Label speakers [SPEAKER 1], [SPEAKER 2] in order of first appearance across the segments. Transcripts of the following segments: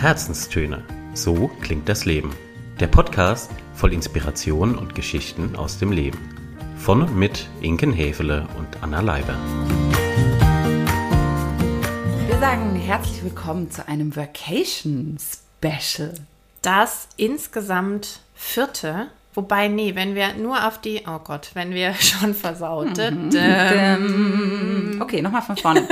[SPEAKER 1] Herzenstöne. So klingt das Leben. Der Podcast voll Inspiration und Geschichten aus dem Leben. Von und mit Inken Hefele und Anna Leiber.
[SPEAKER 2] Wir sagen herzlich willkommen zu einem Vacation Special.
[SPEAKER 3] Das insgesamt vierte, wobei, nee, wenn wir nur auf die, oh Gott, wenn wir schon versaut.
[SPEAKER 2] Mhm. Okay, nochmal von vorne.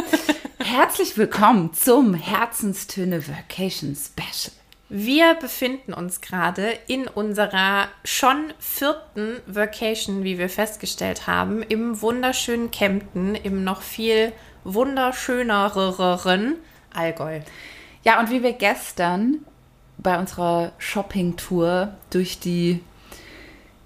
[SPEAKER 2] Herzlich willkommen zum Herzenstöne Vacation Special.
[SPEAKER 3] Wir befinden uns gerade in unserer schon vierten Vacation, wie wir festgestellt haben, im wunderschönen Kempten, im noch viel wunderschöneren Allgäu.
[SPEAKER 2] Ja, und wie wir gestern bei unserer Shopping-Tour durch die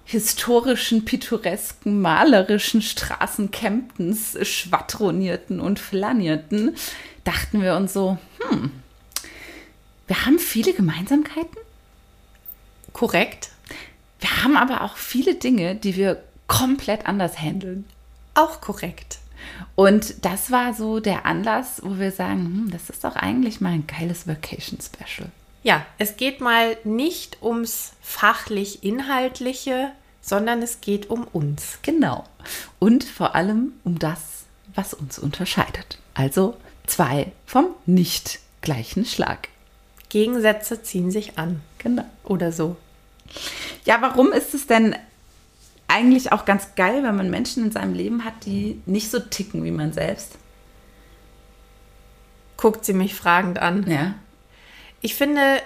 [SPEAKER 2] historischen, pittoresken, malerischen Straßen Kemptens schwadronierten und flanierten, dachten wir uns so, hm, wir haben viele Gemeinsamkeiten.
[SPEAKER 3] Korrekt.
[SPEAKER 2] Wir haben aber auch viele Dinge, die wir komplett anders handeln.
[SPEAKER 3] Auch korrekt.
[SPEAKER 2] Und das war so der Anlass, wo wir sagen, hm, das ist doch eigentlich mal ein geiles Vacation-Special.
[SPEAKER 3] Ja, es geht mal nicht ums fachlich-inhaltliche, sondern es geht um uns.
[SPEAKER 2] Genau. Und vor allem um das, was uns unterscheidet. Also zwei vom nicht gleichen Schlag.
[SPEAKER 3] Gegensätze ziehen sich an.
[SPEAKER 2] Genau.
[SPEAKER 3] Oder so.
[SPEAKER 2] Ja, warum ist es denn eigentlich auch ganz geil, wenn man Menschen in seinem Leben hat, die nicht so ticken wie man selbst?
[SPEAKER 3] Guckt sie mich fragend an.
[SPEAKER 2] Ja.
[SPEAKER 3] Ich finde,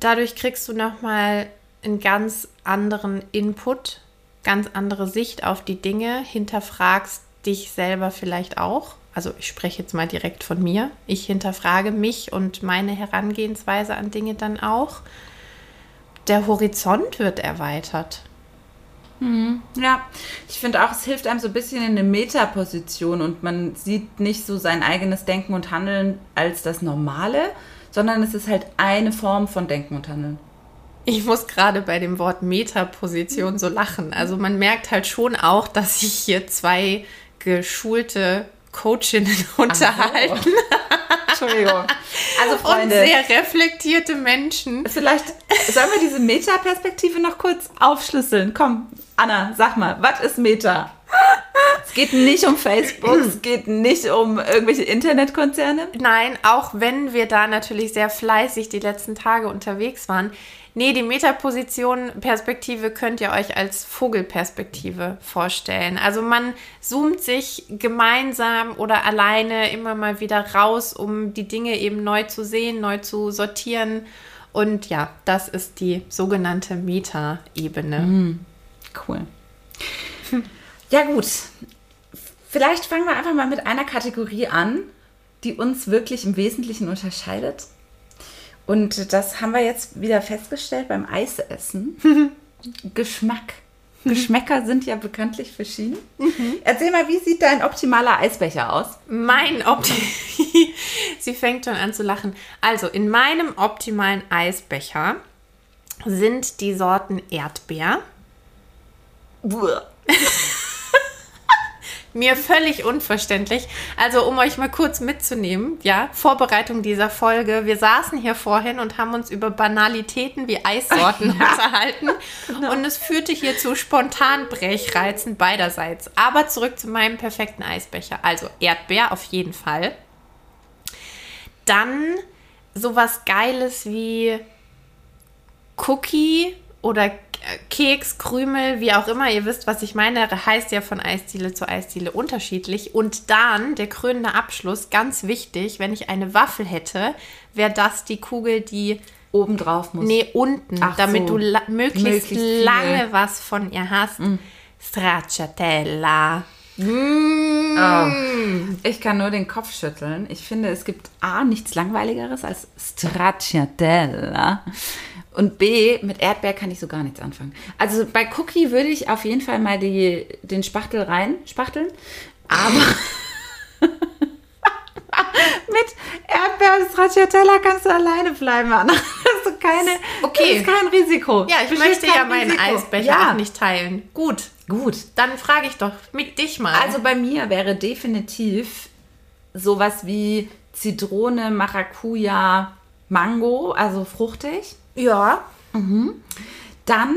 [SPEAKER 3] dadurch kriegst du nochmal einen ganz anderen Input, ganz andere Sicht auf die Dinge, hinterfragst dich selber vielleicht auch. Also ich spreche jetzt mal direkt von mir. Ich hinterfrage mich und meine Herangehensweise an Dinge dann auch. Der Horizont wird erweitert.
[SPEAKER 2] Ja, ich finde auch, es hilft einem so ein bisschen in eine Metaposition und man sieht nicht so sein eigenes Denken und Handeln als das Normale, sondern es ist halt eine Form von Denken und Handeln.
[SPEAKER 3] Ich muss gerade bei dem Wort Metaposition so lachen. Also man merkt halt schon auch, dass sich hier zwei geschulte Coachinnen unterhalten.
[SPEAKER 2] Entschuldigung. Also
[SPEAKER 3] Und
[SPEAKER 2] Freunde,
[SPEAKER 3] sehr reflektierte Menschen.
[SPEAKER 2] vielleicht sollen wir diese Meta-Perspektive noch kurz aufschlüsseln. Komm, Anna, sag mal, was ist Meta? Es geht nicht um Facebook, es geht nicht um irgendwelche Internetkonzerne.
[SPEAKER 3] Nein, auch wenn wir da natürlich sehr fleißig die letzten Tage unterwegs waren. Nee, die Metaposition-Perspektive könnt ihr euch als Vogelperspektive vorstellen. Also man zoomt sich gemeinsam oder alleine immer mal wieder raus, um die Dinge eben neu zu sehen, neu zu sortieren. Und ja, das ist die sogenannte Meta-Ebene.
[SPEAKER 2] Cool. Ja, gut. Vielleicht fangen wir einfach mal mit einer Kategorie an, die uns wirklich im Wesentlichen unterscheidet. Und das haben wir jetzt wieder festgestellt beim Eisessen. Geschmack. Geschmäcker sind ja bekanntlich verschieden. Erzähl mal, wie sieht dein optimaler Eisbecher aus?
[SPEAKER 3] Mein Opti. Sie fängt schon an zu lachen. Also, in meinem optimalen Eisbecher sind die Sorten Erdbeer. Mir völlig unverständlich. Also, um euch mal kurz mitzunehmen, ja, Vorbereitung dieser Folge. Wir saßen hier vorhin und haben uns über Banalitäten wie Eissorten unterhalten. Und es führte hier zu spontan Brechreizen beiderseits. Aber zurück zu meinem perfekten Eisbecher. Also, Erdbeer auf jeden Fall. Dann sowas Geiles wie Cookie oder Keks, Krümel, wie auch immer, ihr wisst, was ich meine, heißt ja von Eisdiele zu Eisdiele unterschiedlich. Und dann der krönende Abschluss, ganz wichtig, wenn ich eine Waffel hätte, wäre das die Kugel, die
[SPEAKER 2] Oben drauf muss.
[SPEAKER 3] nee, unten,
[SPEAKER 2] Ach
[SPEAKER 3] damit
[SPEAKER 2] so.
[SPEAKER 3] du möglichst,
[SPEAKER 2] Möglichst
[SPEAKER 3] lange was von ihr hast. Stracciatella.
[SPEAKER 2] Oh. Ich kann nur den Kopf schütteln. Ich finde, es gibt A, nichts Langweiligeres als Stracciatella. Und B, mit Erdbeer kann ich so gar nichts anfangen. Also bei Cookie würde ich auf jeden Fall mal die, den Spachtel rein spachteln. Aber mit Erdbeer und Stracciatella kannst du alleine bleiben, Anna. Das ist, keine,
[SPEAKER 3] Okay.
[SPEAKER 2] das ist kein Risiko.
[SPEAKER 3] Ja, ich
[SPEAKER 2] Besteht
[SPEAKER 3] möchte ja meinen
[SPEAKER 2] Risiko.
[SPEAKER 3] Eisbecher
[SPEAKER 2] Ja.
[SPEAKER 3] auch nicht teilen. Gut,
[SPEAKER 2] Gut.
[SPEAKER 3] dann frage ich doch mit dich mal.
[SPEAKER 2] Also bei mir wäre definitiv sowas wie Zitrone, Maracuja, Mango, also fruchtig.
[SPEAKER 3] Ja.
[SPEAKER 2] Dann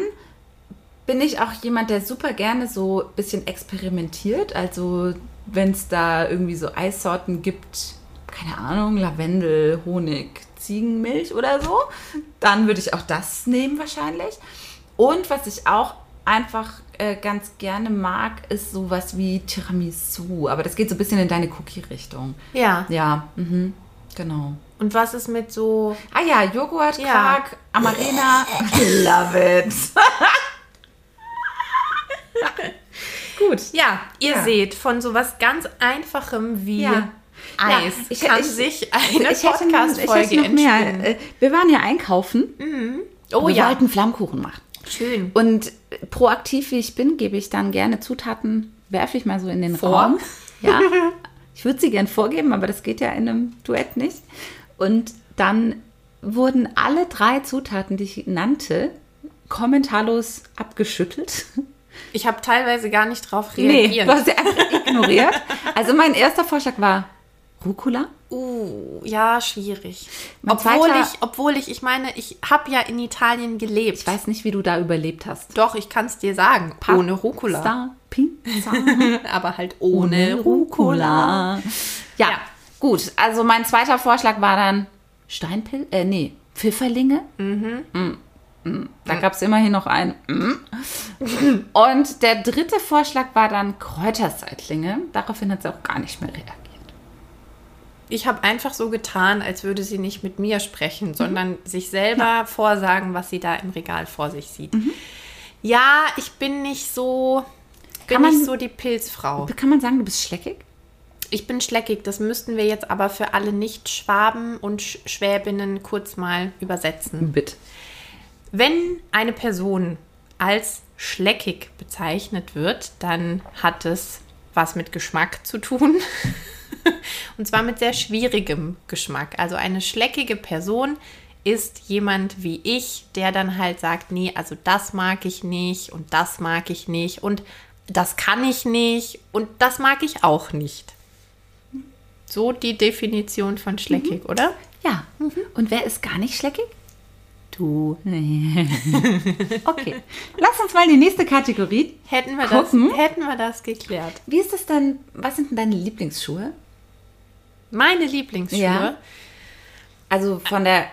[SPEAKER 2] bin ich auch jemand, der super gerne so ein bisschen experimentiert. Also wenn es da irgendwie so Eissorten gibt, keine Ahnung, Lavendel, Honig, Ziegenmilch oder so, dann würde ich auch das nehmen wahrscheinlich. Und was ich auch einfach äh, ganz gerne mag, ist sowas wie Tiramisu. Aber das geht so ein bisschen in deine Cookie-Richtung.
[SPEAKER 3] Ja.
[SPEAKER 2] Ja, mhm, genau.
[SPEAKER 3] Und was ist mit so.
[SPEAKER 2] Ah ja, Joghurt,
[SPEAKER 3] Ja.
[SPEAKER 2] Quark, Amarena. Love it. Gut.
[SPEAKER 3] Ja, ihr
[SPEAKER 2] Ja.
[SPEAKER 3] seht, von sowas ganz Einfachem wie
[SPEAKER 2] Ja.
[SPEAKER 3] Eis
[SPEAKER 2] Ja, ich-
[SPEAKER 3] kann
[SPEAKER 2] ich-
[SPEAKER 3] sich eine Podcast-Folge entspinnen.
[SPEAKER 2] Äh, Wir waren ja einkaufen.
[SPEAKER 3] Oh
[SPEAKER 2] wir
[SPEAKER 3] ja,
[SPEAKER 2] wollten Flammkuchen machen.
[SPEAKER 3] schön.
[SPEAKER 2] Und proaktiv wie ich bin, gebe ich dann gerne Zutaten, werfe ich mal so in den
[SPEAKER 3] Vor?
[SPEAKER 2] Raum. Ja. Ich würde sie gern vorgeben, aber das geht ja in einem Duett nicht. Und dann wurden alle drei Zutaten, die ich nannte, kommentarlos abgeschüttelt.
[SPEAKER 3] Ich habe teilweise gar nicht drauf
[SPEAKER 2] Nee,
[SPEAKER 3] reagiert.
[SPEAKER 2] du hast sie einfach ignoriert. Also mein erster Vorschlag war Rucola.
[SPEAKER 3] Uh, ja, schwierig.
[SPEAKER 2] Mein
[SPEAKER 3] Obwohl
[SPEAKER 2] zweiter-
[SPEAKER 3] ich, obwohl ich, ich meine, ich habe ja in Italien gelebt.
[SPEAKER 2] Ich weiß nicht, wie du da überlebt hast.
[SPEAKER 3] Doch, ich kann es dir sagen. ohne Rucola.
[SPEAKER 2] Pizza.
[SPEAKER 3] Aber halt ohne, Rucola.
[SPEAKER 2] Ja,
[SPEAKER 3] Ja.
[SPEAKER 2] Gut. Also mein zweiter Vorschlag war dann Steinpil, äh, nee, Pfifferlinge. Mhm. Mm. Da gab es immerhin noch einen. Mm. Und der dritte Vorschlag war dann Kräuterseitlinge. Daraufhin hat sie auch gar nicht mehr reagiert.
[SPEAKER 3] Ich habe einfach so getan, als würde sie nicht mit mir
[SPEAKER 2] Mhm.
[SPEAKER 3] sprechen, sondern sich selber vorsagen, was sie da im Regal vor sich sieht. Ja, ich bin nicht so, bin
[SPEAKER 2] Kann man-
[SPEAKER 3] nicht so die Pilzfrau.
[SPEAKER 2] Kann man sagen, du bist schleckig?
[SPEAKER 3] Ich bin schleckig. Das müssten wir jetzt aber für alle Nicht-Schwaben und Sch Schwäbinnen kurz mal übersetzen.
[SPEAKER 2] Bitte.
[SPEAKER 3] Wenn eine Person als schleckig bezeichnet wird, dann hat es was mit Geschmack zu tun. Und zwar mit sehr schwierigem Geschmack. Also eine schleckige Person ist jemand wie ich, der dann halt sagt, nee, also das mag ich nicht und das mag ich nicht und das kann ich nicht und das mag ich auch nicht. So die Definition von schleckig, oder?
[SPEAKER 2] Ja. Und wer ist gar nicht schleckig? Du. okay. Lass uns mal in die nächste Kategorie.
[SPEAKER 3] Hätten wir, das, hätten wir das geklärt.
[SPEAKER 2] Wie ist das denn? Was sind denn deine Lieblingsschuhe?
[SPEAKER 3] Meine Lieblingsschuhe.
[SPEAKER 2] Ja. Also von der,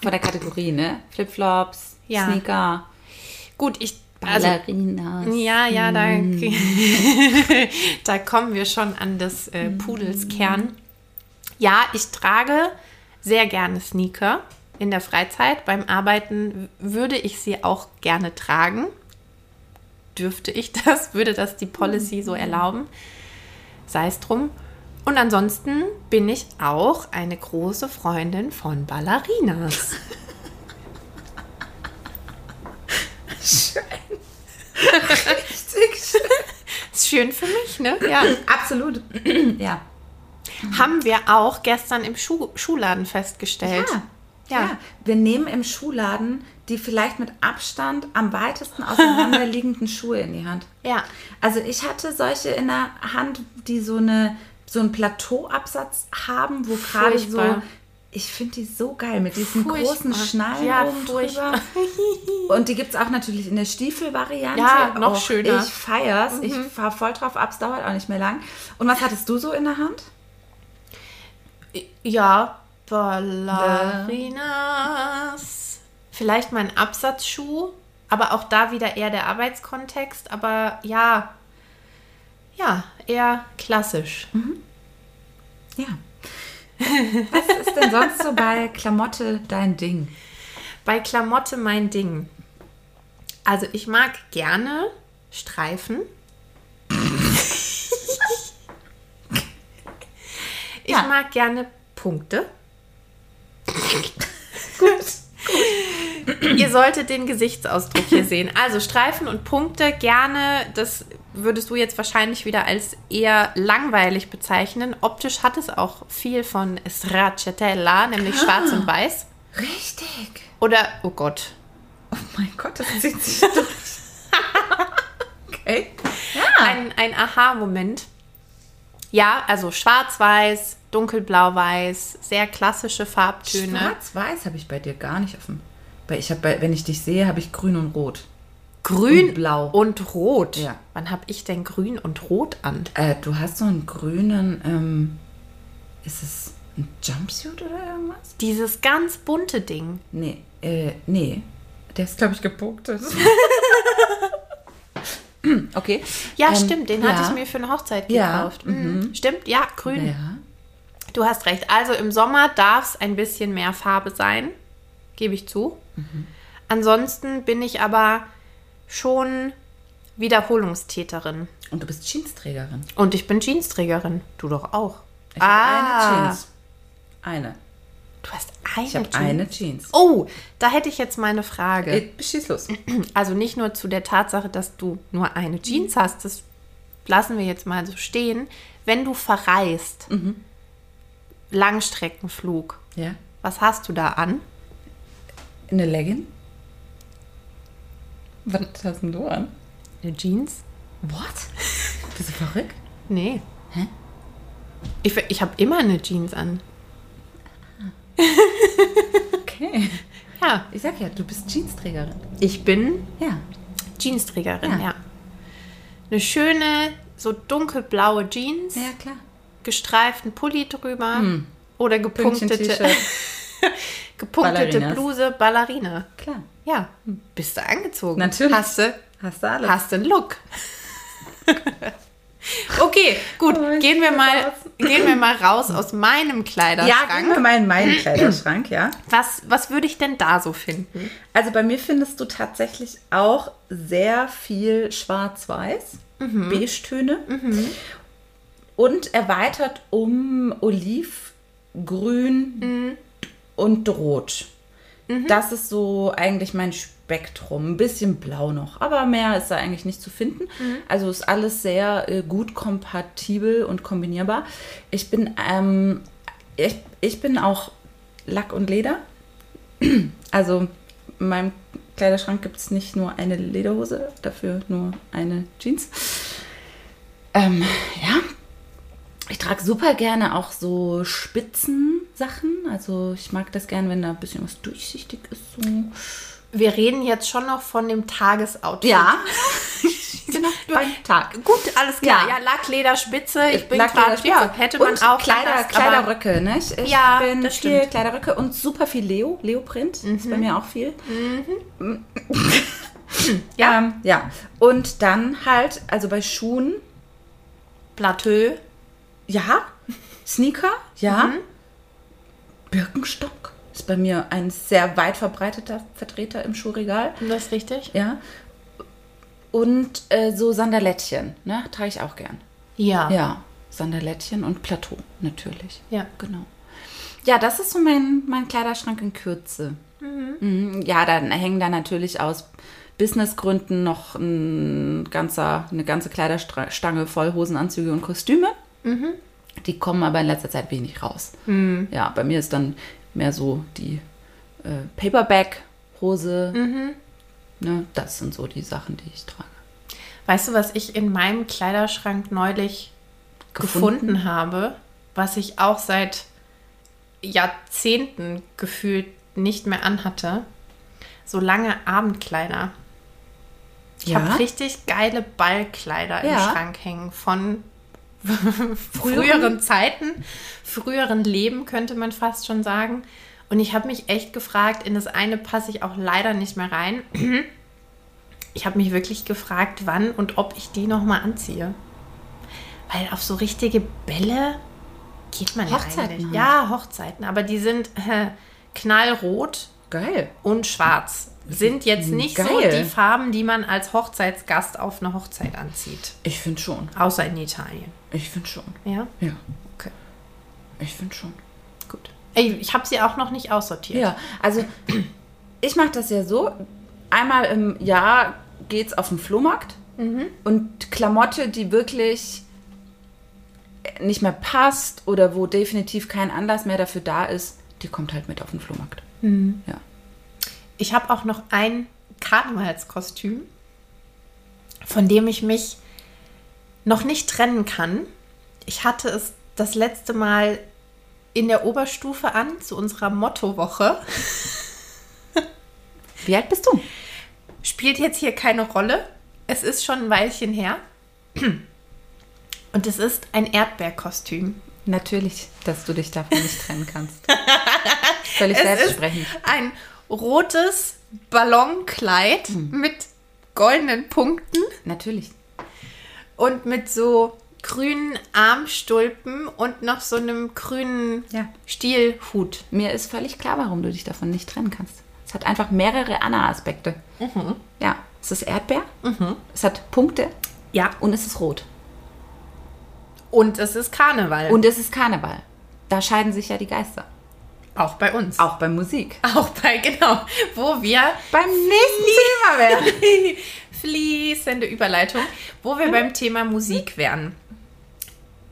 [SPEAKER 2] von der Kategorie, ne? Flipflops,
[SPEAKER 3] Ja.
[SPEAKER 2] Sneaker,
[SPEAKER 3] Gut, ich. Also,
[SPEAKER 2] Ballerinas.
[SPEAKER 3] ja, ja, da, da kommen wir schon an des äh, Pudels Kern. Ja, ich trage sehr gerne Sneaker in der Freizeit. Beim Arbeiten würde ich sie auch gerne tragen. Dürfte ich das? Würde das die Policy so erlauben? Sei es drum. Und ansonsten bin ich auch eine große Freundin von Ballerinas. Ist schön für mich, ne? Ja.
[SPEAKER 2] Absolut. ja.
[SPEAKER 3] Haben wir auch gestern im Schuh Schuhladen festgestellt.
[SPEAKER 2] Ja.
[SPEAKER 3] Ja.
[SPEAKER 2] ja. Wir nehmen im Schuhladen die vielleicht mit Abstand am weitesten auseinanderliegenden Schuhe in die Hand.
[SPEAKER 3] Ja.
[SPEAKER 2] Also ich hatte solche in der Hand, die so eine so einen Plateauabsatz haben, wo gerade so. Ich finde die so geil mit diesen
[SPEAKER 3] Furchtbar.
[SPEAKER 2] großen Schnallen
[SPEAKER 3] Ja,
[SPEAKER 2] oben
[SPEAKER 3] furchtbar.
[SPEAKER 2] drüber. Und die gibt es auch natürlich in der Stiefelvariante.
[SPEAKER 3] Ja, noch
[SPEAKER 2] Och,
[SPEAKER 3] schöner. Mhm.
[SPEAKER 2] Ich feier's. Ich fahr voll drauf ab, es dauert auch nicht mehr lang. Und was hattest du so in der Hand?
[SPEAKER 3] Ja, Ballerinas. Vielleicht mein Absatzschuh, aber auch da wieder eher der Arbeitskontext. Aber ja, ja, eher klassisch.
[SPEAKER 2] Ja. Was ist denn sonst so bei Klamotte dein Ding?
[SPEAKER 3] Bei Klamotte mein Ding. Also ich mag gerne Streifen. ich
[SPEAKER 2] Ja.
[SPEAKER 3] mag gerne Punkte. Ihr solltet den Gesichtsausdruck hier sehen. Also Streifen und Punkte gerne, das würdest du jetzt wahrscheinlich wieder als eher langweilig bezeichnen. Optisch hat es auch viel von Stracciatella, nämlich schwarz und weiß.
[SPEAKER 2] Richtig.
[SPEAKER 3] Oder, oh Gott,
[SPEAKER 2] Oh mein Gott, das zieht sich durch. okay. Ja.
[SPEAKER 3] ein, ein Aha-Moment. Ja, also schwarz-weiß, dunkelblau-weiß, sehr klassische Farbtöne.
[SPEAKER 2] Schwarz-Weiß habe ich bei dir gar nicht offen. Weil ich habe, wenn ich dich sehe, habe ich grün und rot.
[SPEAKER 3] Grün
[SPEAKER 2] Und blau.
[SPEAKER 3] und rot.
[SPEAKER 2] Ja.
[SPEAKER 3] Wann habe ich denn grün und rot an?
[SPEAKER 2] Äh, du hast so einen grünen, ähm, ist es ein Jumpsuit oder irgendwas?
[SPEAKER 3] Dieses ganz bunte Ding.
[SPEAKER 2] Nee, äh, nee. Der ist, glaube ich, gepunktet. okay.
[SPEAKER 3] Ja,
[SPEAKER 2] Ähm,
[SPEAKER 3] stimmt, den hatte
[SPEAKER 2] ja.
[SPEAKER 3] ich mir für eine Hochzeit
[SPEAKER 2] Ja,
[SPEAKER 3] gekauft. Mhm. Stimmt, ja, grün.
[SPEAKER 2] Ja.
[SPEAKER 3] Du hast recht. Also im Sommer darf es ein bisschen mehr Farbe sein, gebe ich zu.
[SPEAKER 2] Mhm.
[SPEAKER 3] Ansonsten bin ich aber schon Wiederholungstäterin.
[SPEAKER 2] Und du bist Jeansträgerin.
[SPEAKER 3] Und ich bin Jeansträgerin. Du doch auch.
[SPEAKER 2] Ich habe
[SPEAKER 3] Ah.
[SPEAKER 2] eine Jeans. Eine.
[SPEAKER 3] Du hast eine
[SPEAKER 2] Ich habe
[SPEAKER 3] Jeans.
[SPEAKER 2] eine Jeans.
[SPEAKER 3] Oh, da hätte ich jetzt mal eine Frage.
[SPEAKER 2] Äh, schieß los.
[SPEAKER 3] Also nicht nur zu der Tatsache, dass du nur eine Jeans hast, das lassen wir jetzt mal so stehen. Wenn du verreist, Langstreckenflug,
[SPEAKER 2] Ja.
[SPEAKER 3] was hast du da an?
[SPEAKER 2] Eine Legging? Was hast denn du an?
[SPEAKER 3] Eine Jeans?
[SPEAKER 2] What? Bist du verrückt?
[SPEAKER 3] Nee.
[SPEAKER 2] Hä?
[SPEAKER 3] Ich, ich habe immer eine Jeans an.
[SPEAKER 2] Okay.
[SPEAKER 3] Ja,
[SPEAKER 2] Ich sag ja, du bist Jeansträgerin.
[SPEAKER 3] ich bin
[SPEAKER 2] Ja.
[SPEAKER 3] Jeansträgerin,
[SPEAKER 2] Ja.
[SPEAKER 3] ja. Eine schöne, so dunkelblaue Jeans,
[SPEAKER 2] Ja, klar.
[SPEAKER 3] gestreiften Pulli drüber oder gepunktete. gepunktete
[SPEAKER 2] Ballerinas.
[SPEAKER 3] Bluse, Ballerina.
[SPEAKER 2] Klar.
[SPEAKER 3] Ja, bist du angezogen.
[SPEAKER 2] Natürlich.
[SPEAKER 3] Hast du,
[SPEAKER 2] Hast du alles.
[SPEAKER 3] hast du einen Look. okay, gut.
[SPEAKER 2] Oh,
[SPEAKER 3] gehen, wir mal, gehen wir mal raus aus meinem
[SPEAKER 2] ja,
[SPEAKER 3] Kleiderschrank.
[SPEAKER 2] gehen wir mal in meinen Kleiderschrank, ja.
[SPEAKER 3] was, was würde ich denn da so finden?
[SPEAKER 2] Also bei mir findest du tatsächlich auch sehr viel Schwarz-Weiß, Beige-Töne und erweitert um Olivgrün und Rot. Das ist so eigentlich mein Spektrum. Ein bisschen blau noch, aber mehr ist da eigentlich nicht zu finden. Also ist alles sehr äh, gut kompatibel und kombinierbar. Ich bin, ähm, ich, ich bin auch Lack und Leder. Also in meinem Kleiderschrank gibt es nicht nur eine Lederhose, dafür nur eine Jeans. Ähm, ja. Ich trage super gerne auch so Spitzensachen. Also ich mag das gerne, wenn da ein bisschen was durchsichtig ist. So.
[SPEAKER 3] Wir reden jetzt schon noch von dem Tagesoutfit.
[SPEAKER 2] Ja. noch beim Tag.
[SPEAKER 3] Gut, alles klar.
[SPEAKER 2] Ja.
[SPEAKER 3] Ja, Lack, Leder, Spitze. Ich bin gerade, ja, hätte man
[SPEAKER 2] und
[SPEAKER 3] auch
[SPEAKER 2] Kleider,
[SPEAKER 3] anders,
[SPEAKER 2] Kleiderröcke, ne? Ich, ich
[SPEAKER 3] Ja,
[SPEAKER 2] bin
[SPEAKER 3] das
[SPEAKER 2] viel
[SPEAKER 3] stimmt.
[SPEAKER 2] Kleiderröcke und super viel Leo, Leoprint. Ist bei mir auch viel.
[SPEAKER 3] Ja.
[SPEAKER 2] Ähm, ja. Und dann halt, also bei Schuhen,
[SPEAKER 3] Plateau.
[SPEAKER 2] Ja. Sneaker, ja.
[SPEAKER 3] Mhm.
[SPEAKER 2] Birkenstock ist bei mir ein sehr weit verbreiteter Vertreter im Schuhregal.
[SPEAKER 3] Das ist richtig?
[SPEAKER 2] Ja. Und äh, so Sandalettchen, ne? Trage ich auch gern.
[SPEAKER 3] Ja.
[SPEAKER 2] Ja, Sandalettchen und Plateau natürlich.
[SPEAKER 3] Ja.
[SPEAKER 2] Genau. Ja, das ist so mein, mein Kleiderschrank in Kürze. Mhm. Ja, dann hängen da natürlich aus Businessgründen noch ein ganzer, eine ganze Kleiderstange voll Hosenanzüge und Kostüme. Die kommen aber in letzter Zeit wenig raus. Ja, bei mir ist dann mehr so die äh, Paperback-Hose. Ne, das sind so die Sachen, die ich trage.
[SPEAKER 3] Weißt du, was ich in meinem Kleiderschrank neulich gefunden,
[SPEAKER 2] Gefunden?
[SPEAKER 3] habe, was ich auch seit Jahrzehnten gefühlt nicht mehr anhatte? So lange Abendkleider. Ich
[SPEAKER 2] Ja?
[SPEAKER 3] habe richtig geile Ballkleider im
[SPEAKER 2] Ja.
[SPEAKER 3] Schrank hängen von früheren Zeiten, früheren Leben, könnte man fast schon sagen. Und ich habe mich echt gefragt, in das eine passe ich auch leider nicht mehr rein. Ich habe mich wirklich gefragt, wann und ob ich die nochmal anziehe. Weil auf so richtige Bälle geht man
[SPEAKER 2] Hochzeiten
[SPEAKER 3] ja eigentlich.
[SPEAKER 2] halt.
[SPEAKER 3] Ja, Hochzeiten. Aber die sind äh, knallrot
[SPEAKER 2] Geil.
[SPEAKER 3] und schwarz. Sind jetzt nicht so
[SPEAKER 2] Geil.
[SPEAKER 3] die Farben, die man als Hochzeitsgast auf eine Hochzeit anzieht.
[SPEAKER 2] Ich finde schon.
[SPEAKER 3] Außer in Italien.
[SPEAKER 2] Ich finde schon.
[SPEAKER 3] Ja,
[SPEAKER 2] Ja,
[SPEAKER 3] okay,
[SPEAKER 2] ich finde schon.
[SPEAKER 3] gut. Ey, ich habe sie auch noch nicht aussortiert.
[SPEAKER 2] Ja, also ich mache das ja so. Einmal im Jahr geht's auf den Flohmarkt und Klamotte, die wirklich nicht mehr passt oder wo definitiv kein Anlass mehr dafür da ist, die kommt halt mit auf den Flohmarkt. Ja.
[SPEAKER 3] Ich habe auch noch ein Karnevalskostüm, von dem ich mich noch nicht trennen kann. Ich hatte es das letzte Mal in der Oberstufe an, zu unserer Mottowoche.
[SPEAKER 2] Wie alt bist du?
[SPEAKER 3] Spielt jetzt hier keine Rolle. Es ist schon ein Weilchen her. Und es ist ein Erdbeerkostüm.
[SPEAKER 2] Natürlich, dass du dich davon nicht trennen kannst. Völlig selbstsprechend.
[SPEAKER 3] ein rotes Ballonkleid mit goldenen Punkten
[SPEAKER 2] Natürlich.
[SPEAKER 3] Und mit so grünen Armstulpen und noch so einem grünen
[SPEAKER 2] Ja.
[SPEAKER 3] Stielhut.
[SPEAKER 2] Mir ist völlig klar, warum du dich davon nicht trennen kannst. Es hat einfach mehrere Anna-Aspekte. Ja, es ist Erdbeer, es hat Punkte
[SPEAKER 3] Ja.
[SPEAKER 2] und es ist rot.
[SPEAKER 3] Und es ist Karneval.
[SPEAKER 2] Und es ist Karneval. Da scheiden sich ja die Geister.
[SPEAKER 3] auch bei uns.
[SPEAKER 2] Auch bei Musik.
[SPEAKER 3] Auch bei, genau, wo wir
[SPEAKER 2] Beim nächsten Thema werden.
[SPEAKER 3] fließende Überleitung, wo wir beim Thema Musik wären.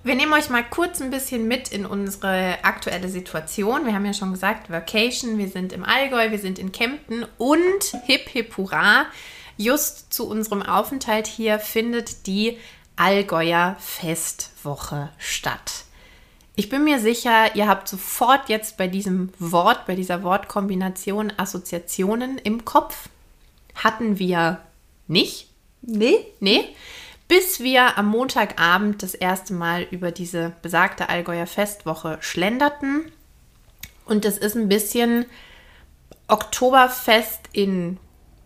[SPEAKER 3] Wir nehmen euch mal kurz ein bisschen mit in unsere aktuelle Situation. Wir haben ja schon gesagt, Vacation, wir sind im Allgäu, wir sind in Kempten und hip hip hurra, just zu unserem Aufenthalt hier findet die Allgäuer Festwoche statt. Ich bin mir sicher, ihr habt sofort jetzt bei diesem Wort, bei dieser Wortkombination Assoziationen im Kopf. Hatten wir nicht.
[SPEAKER 2] Nee?
[SPEAKER 3] Nee. Bis wir am Montagabend das erste Mal über diese besagte Allgäuer Festwoche schlenderten. Und es ist ein bisschen Oktoberfest in